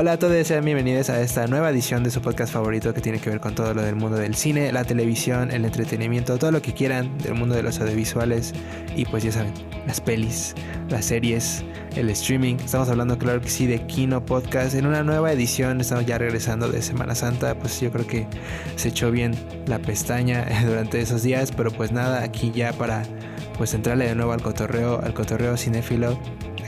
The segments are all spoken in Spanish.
Hola a todos, sean bienvenidos a esta nueva edición de su podcast favorito que tiene que ver con todo lo del mundo del cine, la televisión, el entretenimiento, todo lo que quieran del mundo de los audiovisuales y pues ya saben, las pelis, las series, el streaming. Estamos hablando, claro que sí, de Kino Podcast en una nueva edición. Estamos ya regresando de Semana Santa. Pues yo creo que se echó bien la pestaña durante esos días, pero pues nada, aquí ya para pues entrarle de nuevo al cotorreo, al cotorreo cinéfilo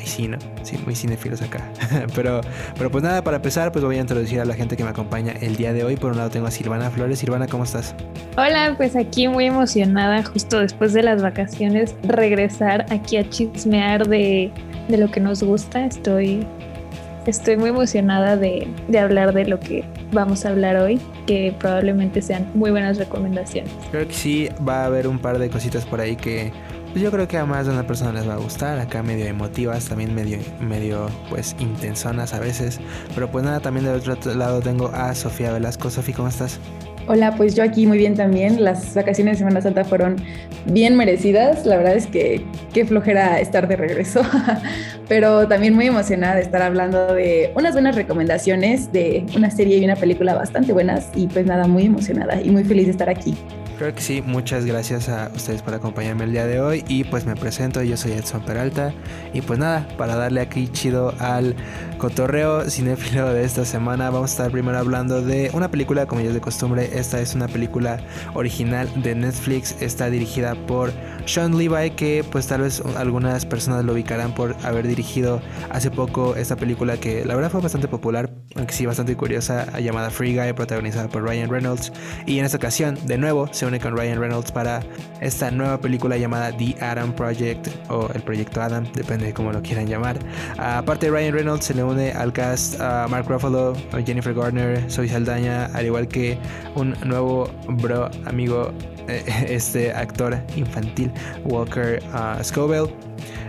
sí, ¿no? Sí, muy cinefilos acá. pero, pero pues nada, para empezar, pues voy a introducir a la gente que me acompaña el día de hoy. Por un lado tengo a Silvana Flores. Silvana, ¿cómo estás? Hola, pues aquí muy emocionada, justo después de las vacaciones, regresar aquí a chismear de, de lo que nos gusta. Estoy, estoy muy emocionada de, de hablar de lo que vamos a hablar hoy, que probablemente sean muy buenas recomendaciones. Creo que sí, va a haber un par de cositas por ahí que yo creo que a de una persona les va a gustar. Acá medio emotivas, también medio, medio pues intensonas a veces. Pero pues nada, también del otro lado tengo a Sofía Velasco. Sofía, ¿cómo estás? Hola, pues yo aquí muy bien también. Las vacaciones de Semana Santa fueron bien merecidas. La verdad es que qué flojera estar de regreso, pero también muy emocionada de estar hablando de unas buenas recomendaciones de una serie y una película bastante buenas. Y pues nada, muy emocionada y muy feliz de estar aquí. Creo que sí, muchas gracias a ustedes por acompañarme el día de hoy y pues me presento, yo soy Edson Peralta y pues nada, para darle aquí chido al cotorreo cinéfilo de esta semana vamos a estar primero hablando de una película como ya es de costumbre, esta es una película original de Netflix, está dirigida por Sean Levi que pues tal vez algunas personas lo ubicarán por haber dirigido hace poco esta película que la verdad fue bastante popular, aunque sí bastante curiosa, llamada Free Guy, protagonizada por Ryan Reynolds y en esta ocasión de nuevo se con Ryan Reynolds para esta nueva película llamada The Adam Project o el Proyecto Adam, depende de cómo lo quieran llamar. aparte de Ryan Reynolds se le une al cast a Mark Ruffalo, Jennifer Garner, Zoe Saldaña, al igual que un nuevo bro amigo, eh, este actor infantil, Walker uh, Scoville.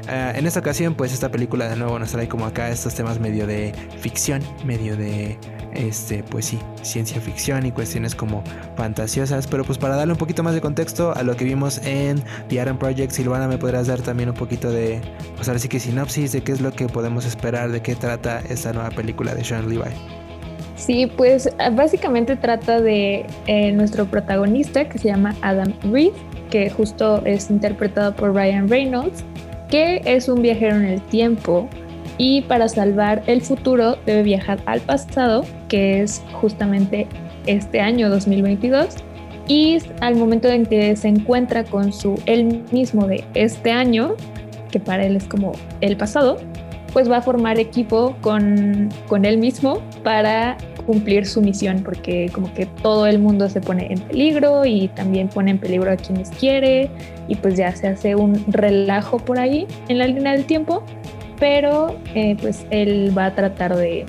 Uh, en esta ocasión, pues esta película de nuevo nos trae como acá estos temas medio de ficción, medio de este, pues sí, ciencia ficción y cuestiones como fantasiosas. Pero pues para darle un poquito más de contexto a lo que vimos en The Adam Project, Silvana, ¿me podrás dar también un poquito de, pues ahora sí que sinopsis de qué es lo que podemos esperar, de qué trata esta nueva película de Sean Levi? Sí, pues básicamente trata de eh, nuestro protagonista que se llama Adam Reed, que justo es interpretado por Ryan Reynolds, que es un viajero en el tiempo y para salvar el futuro debe viajar al pasado, que es justamente este año 2022. Y al momento en que se encuentra con su él mismo de este año, que para él es como el pasado, pues va a formar equipo con, con él mismo para cumplir su misión, porque como que todo el mundo se pone en peligro y también pone en peligro a quienes quiere y pues ya se hace un relajo por ahí en la línea del tiempo pero eh, pues él va a tratar de,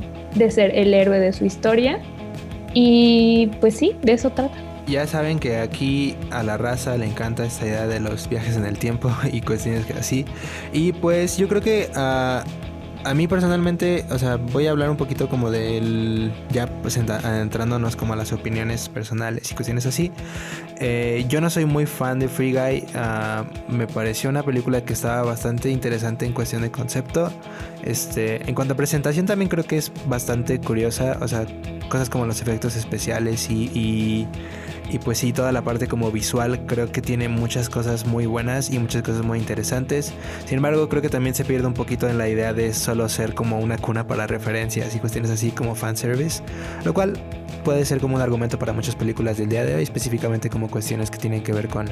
ser el héroe de su historia y pues sí, de eso trata. Ya saben que aquí a la raza le encanta esta idea de los viajes en el tiempo y cuestiones así. Y pues yo creo que uh, a mí personalmente, o sea, voy a hablar un poquito como del, ya pues entrándonos como a las opiniones personales y cuestiones así. Eh, yo no soy muy fan de Free Guy, ah, me pareció una película que estaba bastante interesante en cuestión de concepto. Este, en cuanto a presentación también creo que es bastante curiosa, o sea, cosas como los efectos especiales y y pues sí, toda la parte como visual creo que tiene muchas cosas muy buenas y muchas cosas muy interesantes. Sin embargo, creo que también se pierde un poquito en la idea de solo ser como una cuna para referencias y cuestiones así como fanservice. Lo cual puede ser como un argumento para muchas películas del día de hoy, específicamente como cuestiones que tienen que ver con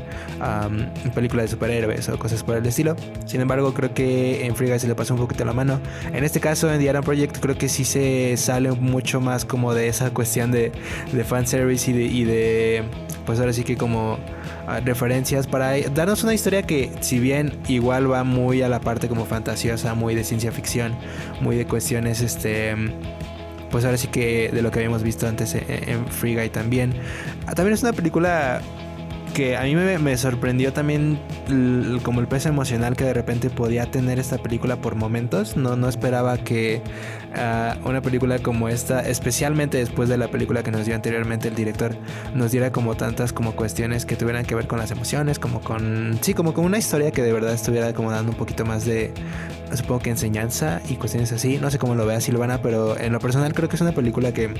películas de superhéroes o cosas por el estilo. Sin embargo, creo que en Free Guy se le pasó un poquito la mano. En este caso, en The Project, creo que sí se sale mucho más como de esa cuestión de, de fanservice y de, y de, pues ahora sí que como ah, referencias para darnos una historia que si bien igual va muy a la parte como fantasiosa, muy de ciencia ficción, muy de cuestiones este pues ahora sí que de lo que habíamos visto antes en, Free Guy también. Ah, también es una película que a mí me, sorprendió también como el peso emocional que de repente podía tener esta película por momentos. No, no esperaba que una película como esta, especialmente después de la película que nos dio anteriormente el director, nos diera como tantas como cuestiones que tuvieran que ver con las emociones, como con, sí, como con una historia que de verdad estuviera como dando un poquito más de, supongo que enseñanza y cuestiones así. No sé cómo lo vea Silvana, pero en lo personal creo que es una película que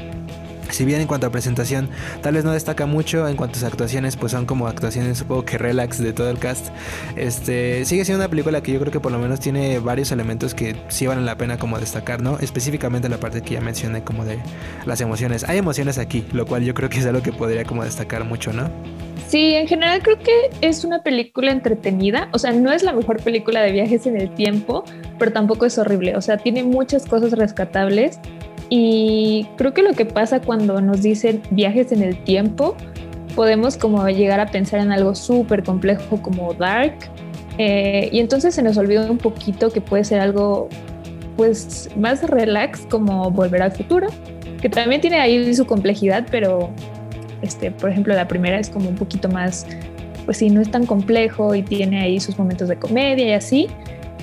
si bien en cuanto a presentación tal vez no destaca mucho, en cuanto a actuaciones pues son como actuaciones supongo que relax de todo el cast, este sigue siendo una película que yo creo que por lo menos tiene varios elementos que sí valen la pena como destacar, ¿no? Específicamente la parte que ya mencioné como de las emociones. Hay emociones aquí, lo cual yo creo que es algo que podría como destacar mucho, ¿no? Sí, en general creo que es una película entretenida, o sea, no es la mejor película de viajes en el tiempo, pero tampoco es horrible, o sea, tiene muchas cosas rescatables y creo que lo que pasa cuando nos dicen viajes en el tiempo, podemos como llegar a pensar en algo súper complejo como Dark. Eh, y entonces se nos olvida un poquito que puede ser algo pues más relax como Volver al Futuro, que también tiene ahí su complejidad, pero este, por ejemplo la primera es como un poquito más, pues sí, no es tan complejo y tiene ahí sus momentos de comedia y así.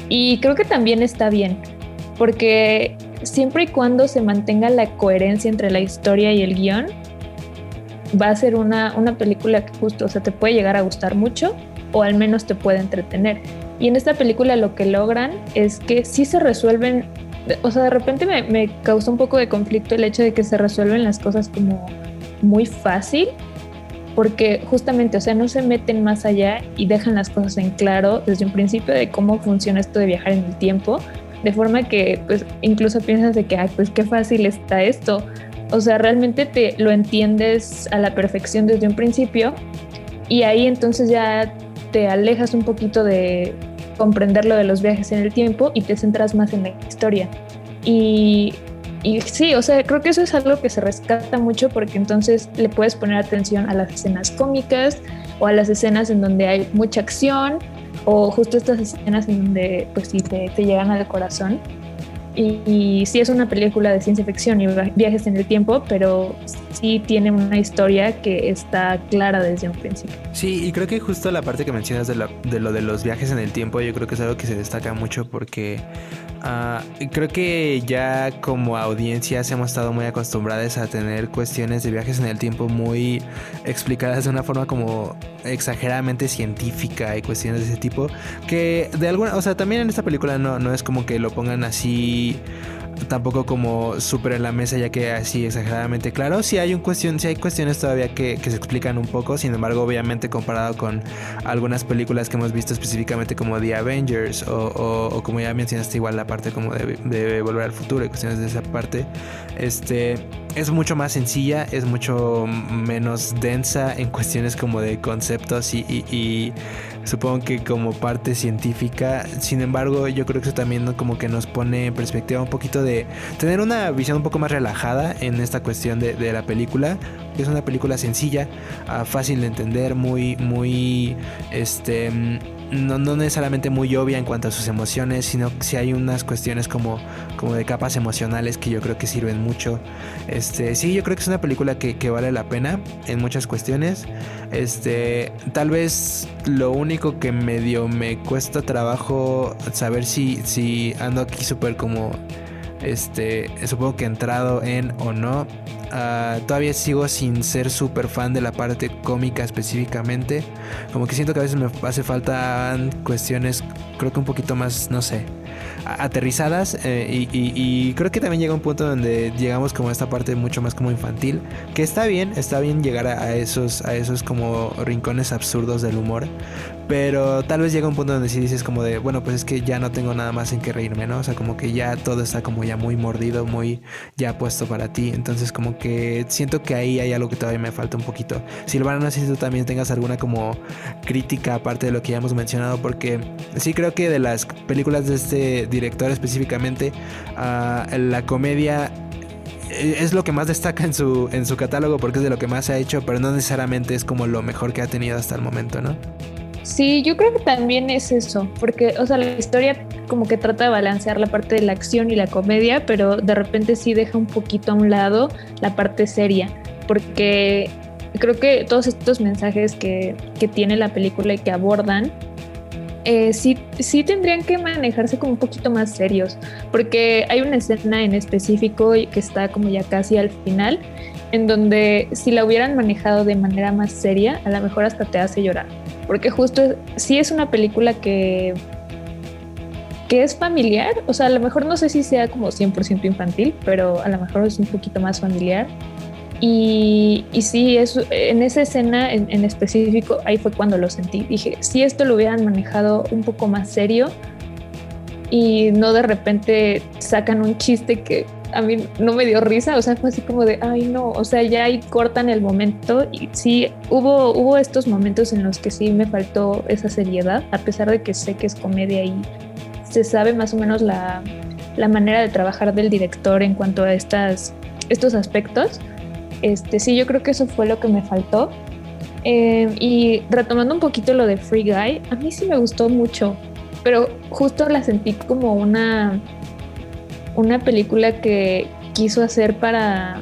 Y creo que también está bien, porque siempre y cuando se mantenga la coherencia entre la historia y el guion, va a ser una, una película que justo, o sea, te puede llegar a gustar mucho o al menos te puede entretener. Y en esta película lo que logran es que sí se resuelven, o sea, de repente me, me causó un poco de conflicto el hecho de que se resuelven las cosas como muy fácil, porque justamente, o sea, no se meten más allá y dejan las cosas en claro desde un principio de cómo funciona esto de viajar en el tiempo de forma que pues incluso piensas de que, ay, pues qué fácil está esto. O sea, realmente te lo entiendes a la perfección desde un principio y ahí entonces ya te alejas un poquito de comprender lo de los viajes en el tiempo y te centras más en la historia. Y, y sí, o sea, creo que eso es algo que se rescata mucho porque entonces le puedes poner atención a las escenas cómicas o a las escenas en donde hay mucha acción o justo estas escenas en donde pues sí te, llegan al corazón. Y, sí es una película de ciencia ficción y viajes en el tiempo, pero sí tiene una historia que está clara desde un principio. Sí, y creo que justo la parte que mencionas de, de lo de los viajes en el tiempo, yo creo que es algo que se destaca mucho porque Ah, creo que ya como audiencias hemos estado muy acostumbrados a tener cuestiones de viajes en el tiempo muy explicadas de una forma como exageradamente científica y cuestiones de ese tipo. Que de alguna, o sea, también en esta película no, no es como que lo pongan así tampoco como súper en la mesa ya que así exageradamente claro. Si hay un cuestión, si hay cuestiones todavía que, se explican un poco, sin embargo, obviamente comparado con algunas películas que hemos visto específicamente como The Avengers o, como ya mencionaste igual la parte como de, Volver al Futuro y cuestiones de esa parte, este es mucho más sencilla, es mucho menos densa en cuestiones como de conceptos y supongo que como parte científica. Sin embargo, yo creo que eso también como que nos pone en perspectiva un poquito de tener una visión un poco más relajada en esta cuestión de, de la película. Es una película sencilla, ah, fácil de entender, muy, muy, este no, no, necesariamente muy obvia en cuanto a sus emociones, sino que si hay unas cuestiones como, como de capas emocionales que yo creo que sirven mucho. Este, sí, yo creo que es una película que, que, vale la pena en muchas cuestiones. Este, tal vez lo único que medio me cuesta trabajo saber si, si ando aquí súper como este, supongo que entrado en o no. Ah, todavía sigo sin ser súper fan de la parte cómica específicamente. Como que siento que a veces me hace falta cuestiones, creo que un poquito más, no sé, aterrizadas eh, y, creo que también llega un punto donde llegamos como a esta parte mucho más como infantil que está bien está bien llegar a, esos a esos como rincones absurdos del humor pero tal vez llega un punto donde si dices como de bueno pues es que ya no tengo nada más en que reírme no o sea como que ya todo está como ya muy mordido muy ya puesto para ti entonces como que siento que ahí hay algo que todavía me falta un poquito Silvana no sé si tú también tengas alguna como crítica aparte de lo que ya hemos mencionado porque sí creo que de las películas de este director específicamente, ah, la comedia eh, es lo que más destaca en su, en su catálogo porque es de lo que más se ha hecho, pero no necesariamente es como lo mejor que ha tenido hasta el momento, ¿no? Sí, yo creo que también es eso, porque, o sea, la historia como que trata de balancear la parte de la acción y la comedia, pero de repente sí deja un poquito a un lado la parte seria, porque creo que todos estos mensajes que, que tiene la película y que abordan eh, sí, sí tendrían que manejarse como un poquito más serios, porque hay una escena en específico que está como ya casi al final, en donde si la hubieran manejado de manera más seria, a lo mejor hasta te hace llorar, porque justo sí es una película que que es familiar, o sea, a lo mejor no sé si sea como 100% infantil, pero a lo mejor es un poquito más familiar y, y sí, es, en esa escena en, específico, ahí fue cuando lo sentí. Dije, si esto lo hubieran manejado un poco más serio y no de repente sacan un chiste que a mí no me dio risa, o sea, fue así como de, ay no, o sea, ya ahí cortan el momento y sí, hubo, hubo estos momentos en los que sí me faltó esa seriedad, a pesar de que sé que es comedia y se sabe más o menos la, la manera de trabajar del director en cuanto a estas, estos aspectos este, sí, yo creo que eso fue lo que me faltó. Eh, y retomando un poquito lo de Free Guy, a mí sí me gustó mucho, pero justo la sentí como una, una película que quiso hacer para,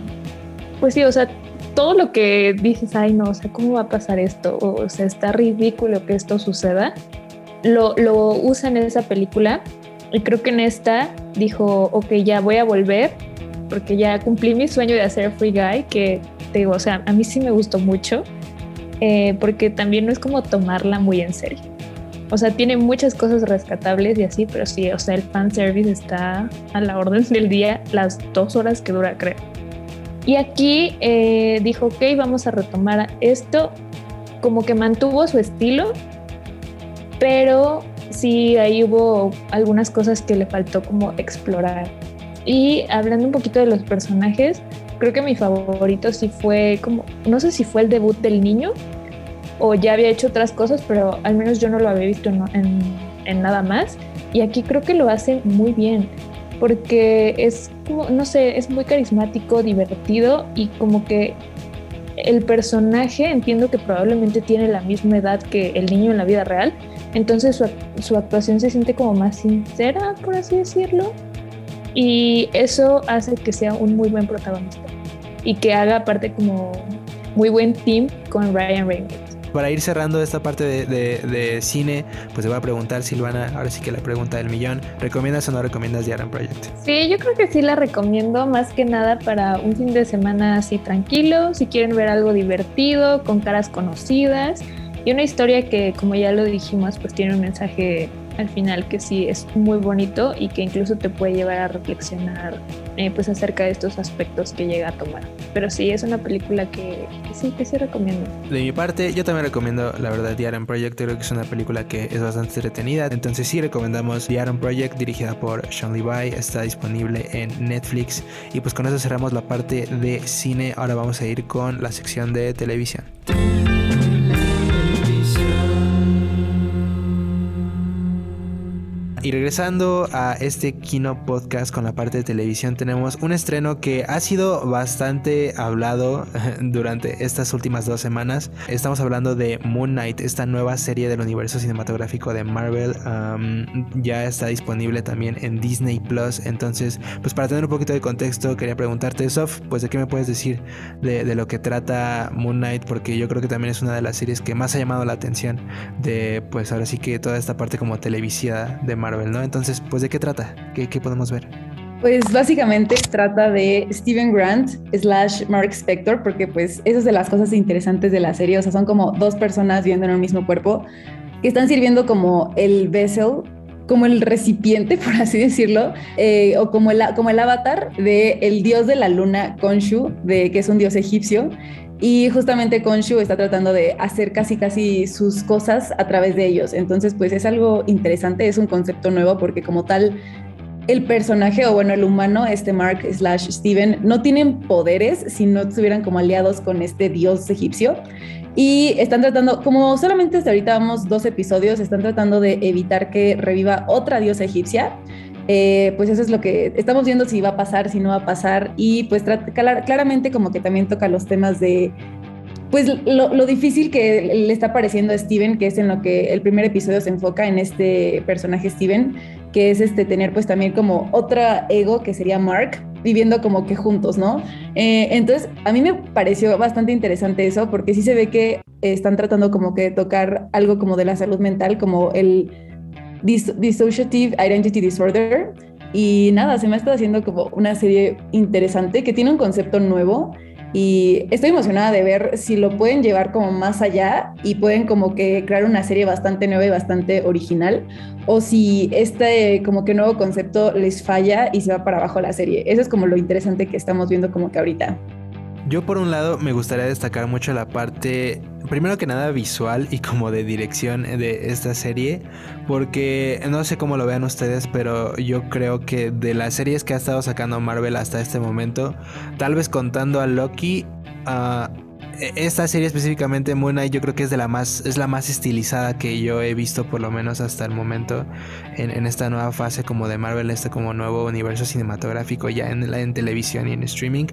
pues sí, o sea, todo lo que dices, ay no, o sea, ¿cómo va a pasar esto? O, sea, está ridículo que esto suceda. Lo, lo usa en esa película y creo que en esta dijo, ok, ya voy a volver porque ya cumplí mi sueño de hacer Free Guy, que te digo, o sea, a mí sí me gustó mucho, eh, porque también no es como tomarla muy en serio. O sea, tiene muchas cosas rescatables y así, pero sí, o sea, el fan service está a la orden del día las dos horas que dura, creo. Y aquí eh, dijo, ok, vamos a retomar esto, como que mantuvo su estilo, pero sí ahí hubo algunas cosas que le faltó como explorar. Y hablando un poquito de los personajes, creo que mi favorito sí fue como, no sé si fue el debut del niño o ya había hecho otras cosas, pero al menos yo no lo había visto en, nada más. Y aquí creo que lo hace muy bien, porque es como, no sé, es muy carismático, divertido y como que el personaje entiendo que probablemente tiene la misma edad que el niño en la vida real, entonces su, su actuación se siente como más sincera, por así decirlo y eso hace que sea un muy buen protagonista y que haga parte como muy buen team con Ryan Reynolds. Para ir cerrando esta parte de, cine, pues se va a preguntar Silvana, ahora sí que la pregunta del millón, ¿recomiendas o no recomiendas The Aaron Project? Sí, yo creo que sí la recomiendo más que nada para un fin de semana así tranquilo, si quieren ver algo divertido, con caras conocidas y una historia que como ya lo dijimos, pues tiene un mensaje al final que sí es muy bonito y que incluso te puede llevar a reflexionar eh, pues acerca de estos aspectos que llega a tomar. Pero sí, es una película que, sí, que sí recomiendo. De mi parte, yo también recomiendo, la verdad, The Aaron Project. Creo que es una película que es bastante entretenida. Entonces sí recomendamos The Aaron Project, dirigida por Sean Levi. Está disponible en Netflix. Y pues con eso cerramos la parte de cine. Ahora vamos a ir con la sección de televisión. Y regresando a este Kino Podcast con la parte de televisión, tenemos un estreno que ha sido bastante hablado durante estas últimas dos semanas. Estamos hablando de Moon Knight, esta nueva serie del universo cinematográfico de Marvel. ya está disponible también en Disney Plus. Entonces, pues para tener un poquito de contexto, quería preguntarte, Sof, pues de qué me puedes decir de, de lo que trata Moon Knight, porque yo creo que también es una de las series que más ha llamado la atención de, pues ahora sí que toda esta parte como televisiva de Marvel. ¿No? Entonces, pues, ¿de qué trata? ¿Qué, podemos ver? Pues básicamente trata de Steven Grant slash Mark Spector, porque pues eso es de las cosas interesantes de la serie, o sea, son como dos personas viviendo en el mismo cuerpo que están sirviendo como el vessel, como el recipiente, por así decirlo, eh, o como el, como el avatar de el dios de la luna, Khonshu, de, que es un dios egipcio, y justamente Konshu está tratando de hacer casi casi sus cosas a través de ellos. Entonces, pues es algo interesante, es un concepto nuevo porque como tal el personaje o bueno, el humano, este Mark slash Steven, no tienen poderes si no estuvieran como aliados con este dios egipcio. Y están tratando, como solamente hasta ahorita vamos dos episodios, están tratando de evitar que reviva otra diosa egipcia. Eh, pues eso es lo que estamos viendo si va a pasar, si no va a pasar y pues claramente como que también toca los temas de pues lo, difícil que le está pareciendo a Steven, que es en lo que el primer episodio se enfoca en este personaje Steven, que es este tener pues también como otra ego que sería Mark, viviendo como que juntos, ¿no? Eh, entonces, a mí me pareció bastante interesante eso, porque sí se ve que están tratando como que tocar algo como de la salud mental, como el Dissociative Identity Disorder. Y nada, se me ha estado haciendo como una serie interesante que tiene un concepto nuevo y estoy emocionada de ver si lo pueden llevar como más allá y pueden como que crear una serie bastante nueva y bastante original o si este como que nuevo concepto les falla y se va para abajo la serie. Eso es como lo interesante que estamos viendo como que ahorita. Yo por un lado me gustaría destacar mucho la parte, primero que nada visual y como de dirección de esta serie, porque no sé cómo lo vean ustedes, pero yo creo que de las series que ha estado sacando Marvel hasta este momento, tal vez contando a Loki, uh, esta serie específicamente Moon Knight yo creo que es de la más es la más estilizada que yo he visto por lo menos hasta el momento en, esta nueva fase como de Marvel este como nuevo universo cinematográfico ya en, en televisión y en streaming.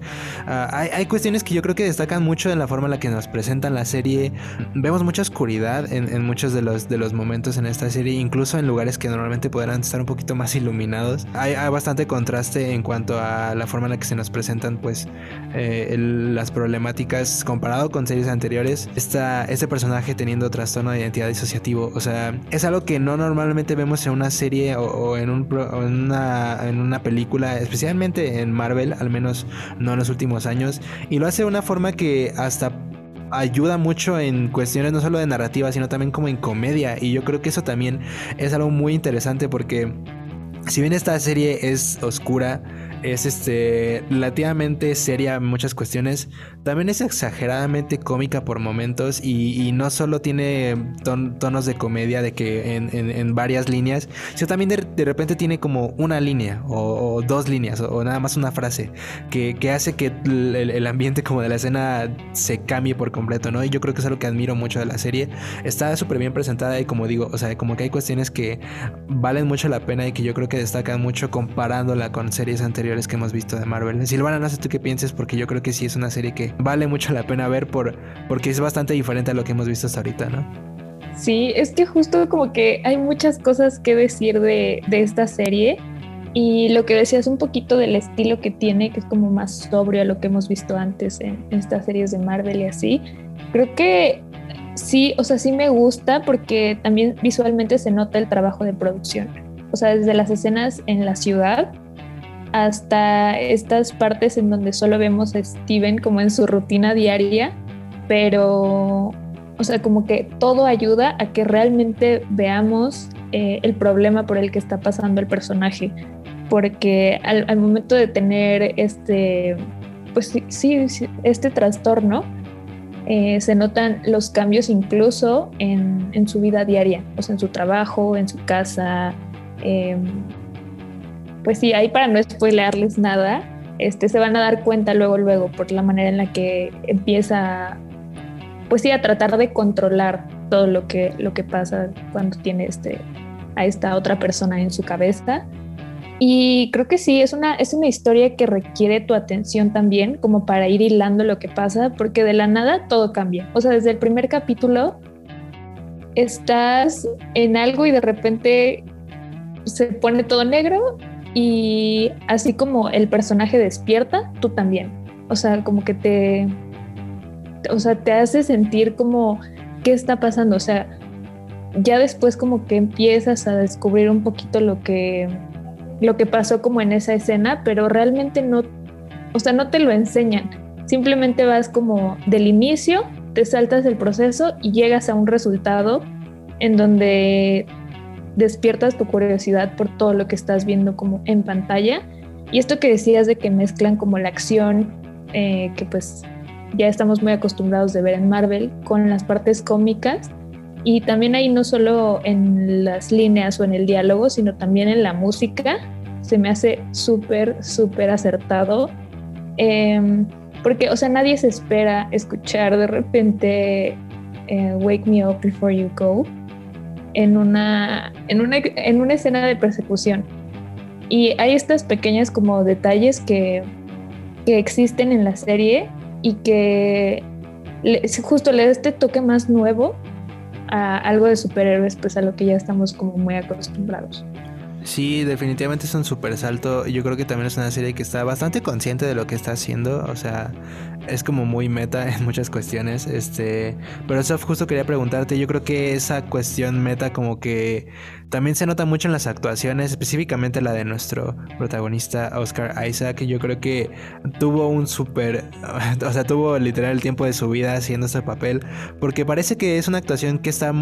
Ah, hay, cuestiones que yo creo que destacan mucho en la forma en la que nos presentan la serie. Vemos mucha oscuridad en, muchos de los de los momentos en esta serie incluso en lugares que normalmente podrán estar un poquito más iluminados. Hay, bastante contraste en cuanto a la forma en la que se nos presentan pues eh, las problemáticas comparadas con series anteriores, está este personaje teniendo trastorno de identidad disociativo. O sea, es algo que no normalmente vemos en una serie o, en, un, en, una, en una película, especialmente en Marvel, al menos no en los últimos años. Y lo hace de una forma que hasta ayuda mucho en cuestiones no solo de narrativa, sino también como en comedia. Y yo creo que eso también es algo muy interesante porque si bien esta serie es oscura, es este relativamente seria en muchas cuestiones. También es exageradamente cómica por momentos y, no solo tiene tonos de comedia de que en, varias líneas, sino también de, repente tiene como una línea o, dos líneas o, nada más una frase que, hace que el, ambiente como de la escena se cambie por completo, ¿no? Y yo creo que es algo que admiro mucho de la serie. Está súper bien presentada y como digo, o sea, como que hay cuestiones que valen mucho la pena y que yo creo que destacan mucho comparándola con series anteriores que hemos visto de Marvel. Silvana, no sé tú qué pienses, porque yo creo que sí es una serie que vale mucho la pena ver por, porque es bastante diferente a lo que hemos visto hasta ahorita, ¿no? Sí, es que justo como que hay muchas cosas que decir de, de esta serie. Y lo que decías un poquito del estilo que tiene, que es como más sobrio a lo que hemos visto antes en, en estas series de Marvel y así. Creo que sí, o sea, sí me gusta porque también visualmente se nota el trabajo de producción. O sea, desde las escenas en la ciudad hasta estas partes en donde solo vemos a Steven como en su rutina diaria, pero, o sea, como que todo ayuda a que realmente veamos eh, el problema por el que está pasando el personaje, porque al, momento de tener este, pues sí, este trastorno, eh, se notan los cambios incluso en, su vida diaria, o sea, en su trabajo, en su casa. Eh, pues sí, ahí para no spoilearles nada, este, se van a dar cuenta luego, luego, por la manera en la que empieza, pues sí, a tratar de controlar todo lo que, lo que pasa cuando tiene este, a esta otra persona en su cabeza. Y creo que sí, es una, es una historia que requiere tu atención también, como para ir hilando lo que pasa, porque de la nada todo cambia. O sea, desde el primer capítulo estás en algo y de repente se pone todo negro y así como el personaje despierta, tú también. O sea, como que te, o sea, te hace sentir como qué está pasando. O sea, ya después como que empiezas a descubrir un poquito lo que, lo que pasó como en esa escena, pero realmente no, o sea, no te lo enseñan. Simplemente vas como del inicio, te saltas el proceso y llegas a un resultado en donde despiertas tu curiosidad por todo lo que estás viendo como en pantalla. Y esto que decías de que mezclan como la acción, eh, que pues ya estamos muy acostumbrados de ver en Marvel, con las partes cómicas. Y también ahí no solo en las líneas o en el diálogo, sino también en la música, se me hace súper, súper acertado. Em, porque, o sea, nadie se espera escuchar de repente eh, Wake Me Up Before You Go en una, en una, en una escena de persecución. Y hay estas pequeñas como detalles que, que existen en la serie y que justo le da este toque más nuevo a algo de superhéroes, pues a lo que ya estamos como muy acostumbrados. Sí, definitivamente es un super salto. Yo creo que también es una serie que está bastante consciente de lo que está haciendo. O sea, es como muy meta en muchas cuestiones. Este, pero eso justo quería preguntarte. Yo creo que esa cuestión meta como que también se nota mucho en las actuaciones, específicamente la de nuestro protagonista Oscar Isaac. Yo creo que tuvo un súper, o sea, tuvo literal el tiempo de su vida haciendo este papel, porque parece que es una actuación que está,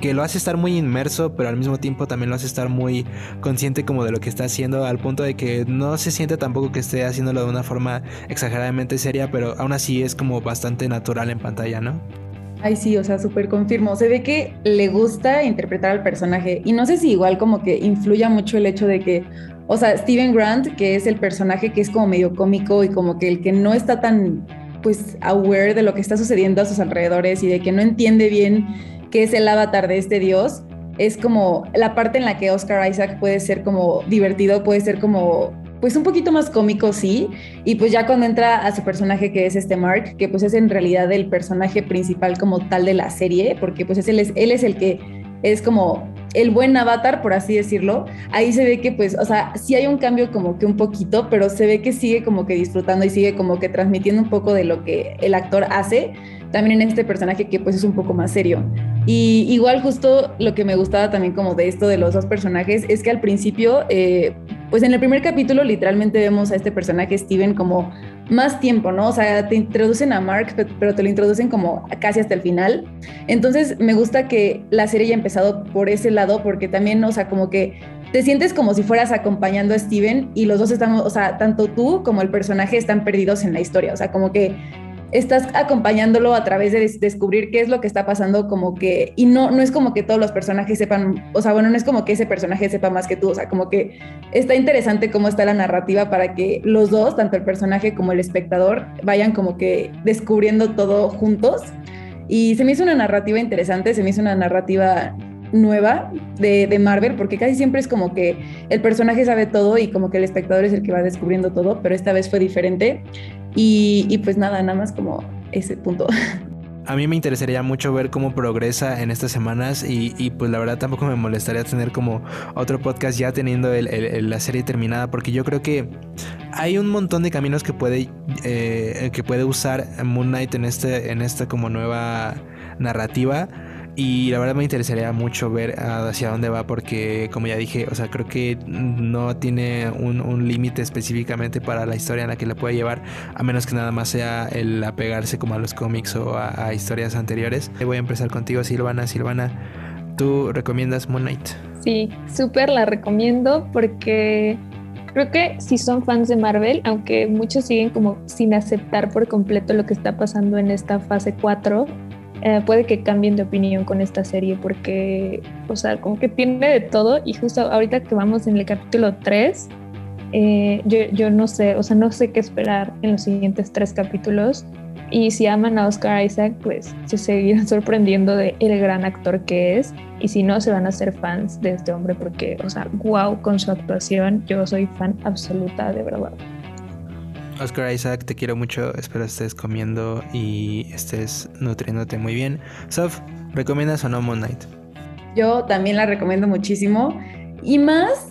que lo hace estar muy inmerso, pero al mismo tiempo también lo hace estar muy consciente como de lo que está haciendo, al punto de que no se siente tampoco que esté haciéndolo de una forma exageradamente seria, pero aún así es como bastante natural en pantalla, ¿no? Ay, sí, o sea, súper confirmo. Se ve que le gusta interpretar al personaje y no sé si igual como que influya mucho el hecho de que, o sea, Steven Grant, que es el personaje que es como medio cómico y como que el que no está tan, pues, aware de lo que está sucediendo a sus alrededores y de que no entiende bien qué es el avatar de este dios, es como la parte en la que Oscar Isaac puede ser como divertido, puede ser como pues un poquito más cómico, sí. Y pues ya cuando entra a su personaje que es este Mark, que pues es en realidad el personaje principal como tal de la serie, porque pues es él, es, él es el que es como el buen avatar, por así decirlo, ahí se ve que pues, o sea, sí hay un cambio como que un poquito, pero se ve que sigue como que disfrutando y sigue como que transmitiendo un poco de lo que el actor hace, también en este personaje que pues es un poco más serio. Y igual justo lo que me gustaba también como de esto de los dos personajes es que al principio, eh, pues en el primer capítulo literalmente vemos a este personaje Steven como más tiempo, ¿no? O sea, te introducen a Mark, pero te lo introducen como casi hasta el final. Entonces me gusta que la serie haya empezado por ese lado porque también, o sea, como que te sientes como si fueras acompañando a Steven y los dos estamos, o sea, tanto tú como el personaje están perdidos en la historia, o sea, como que estás acompañándolo a través de descubrir qué es lo que está pasando, como que, y no, no es como que todos los personajes sepan, o sea, bueno, no es como que ese personaje sepa más que tú, o sea, como que está interesante cómo está la narrativa para que los dos, tanto el personaje como el espectador, vayan como que descubriendo todo juntos. Y se me hizo una narrativa interesante, se me hizo una narrativa nueva de, de, Marvel, porque casi siempre es como que el personaje sabe todo y como que el espectador es el que va descubriendo todo, pero esta vez fue diferente. Y, pues nada, nada más como ese punto. A mí me interesaría mucho ver cómo progresa en estas semanas y, pues la verdad tampoco me molestaría tener como otro podcast ya teniendo la serie terminada porque yo creo que hay un montón de caminos que puede, eh, que puede usar Moon Knight en, este, en esta como nueva narrativa y la verdad me interesaría mucho ver hacia dónde va porque, como ya dije, o sea, creo que no tiene un, límite específicamente para la historia en la que la puede llevar, a menos que nada más sea el apegarse como a los cómics o a, historias anteriores. Voy a empezar contigo, Silvana. Silvana, ¿tú recomiendas Moon Knight? Sí, súper la recomiendo porque creo que si son fans de Marvel, aunque muchos siguen como sin aceptar por completo lo que está pasando en esta fase 4, eh, puede que cambien de opinión con esta serie porque, o sea, como que tiene de todo y justo ahorita que vamos en el capítulo 3, eh, yo, yo, no sé, o sea, no sé qué esperar en los siguientes tres capítulos y si aman a Oscar Isaac, pues se seguirán sorprendiendo de el gran actor que es y si no, se van a ser fans de este hombre porque, o sea, wow con su actuación, yo soy fan absoluta de verdad. Oscar Isaac, te quiero mucho. Espero estés comiendo y estés nutriéndote muy bien. Sof, ¿recomiendas o no Moon Knight? Yo también la recomiendo muchísimo. Y más,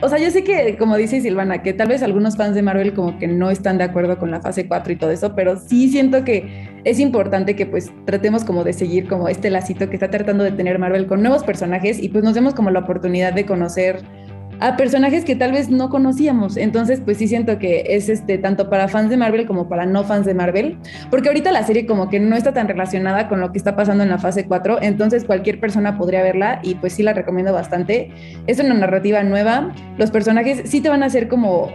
o sea, yo sé que, como dice Silvana, que tal vez algunos fans de Marvel como que no están de acuerdo con la fase 4 y todo eso, pero sí siento que es importante que pues tratemos como de seguir como este lacito que está tratando de tener Marvel con nuevos personajes y pues nos demos como la oportunidad de conocer a personajes que tal vez no conocíamos. Entonces, pues sí siento que es este tanto para fans de Marvel como para no fans de Marvel, porque ahorita la serie como que no está tan relacionada con lo que está pasando en la fase 4, entonces cualquier persona podría verla y pues sí la recomiendo bastante. Es una narrativa nueva, los personajes sí te van a hacer como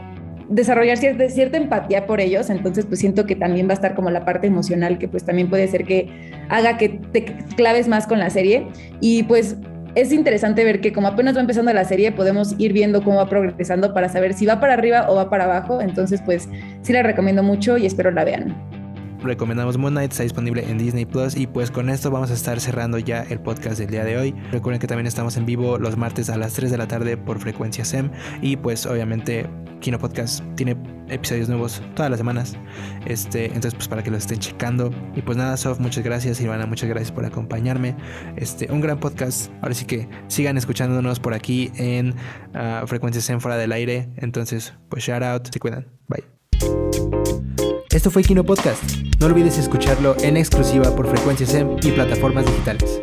desarrollar cierta, cierta empatía por ellos, entonces pues siento que también va a estar como la parte emocional que pues también puede ser que haga que te claves más con la serie y pues es interesante ver que como apenas va empezando la serie, podemos ir viendo cómo va progresando para saber si va para arriba o va para abajo. Entonces, pues sí la recomiendo mucho y espero la vean. Recomendamos Moon Knight, está disponible en Disney Plus y pues con esto vamos a estar cerrando ya el podcast del día de hoy. Recuerden que también estamos en vivo los martes a las 3 de la tarde por frecuencia SEM y pues obviamente Kino Podcast tiene episodios nuevos todas las semanas. Este, entonces pues para que lo estén checando y pues nada, Sof, muchas gracias, Ivana, muchas gracias por acompañarme. Este, un gran podcast. Ahora sí que sigan escuchándonos por aquí en uh, frecuencia SEM fuera del aire. Entonces, pues shout out, se cuidan. Bye. Esto fue Kino Podcast. No olvides escucharlo en exclusiva por Frecuencia SEM y plataformas digitales.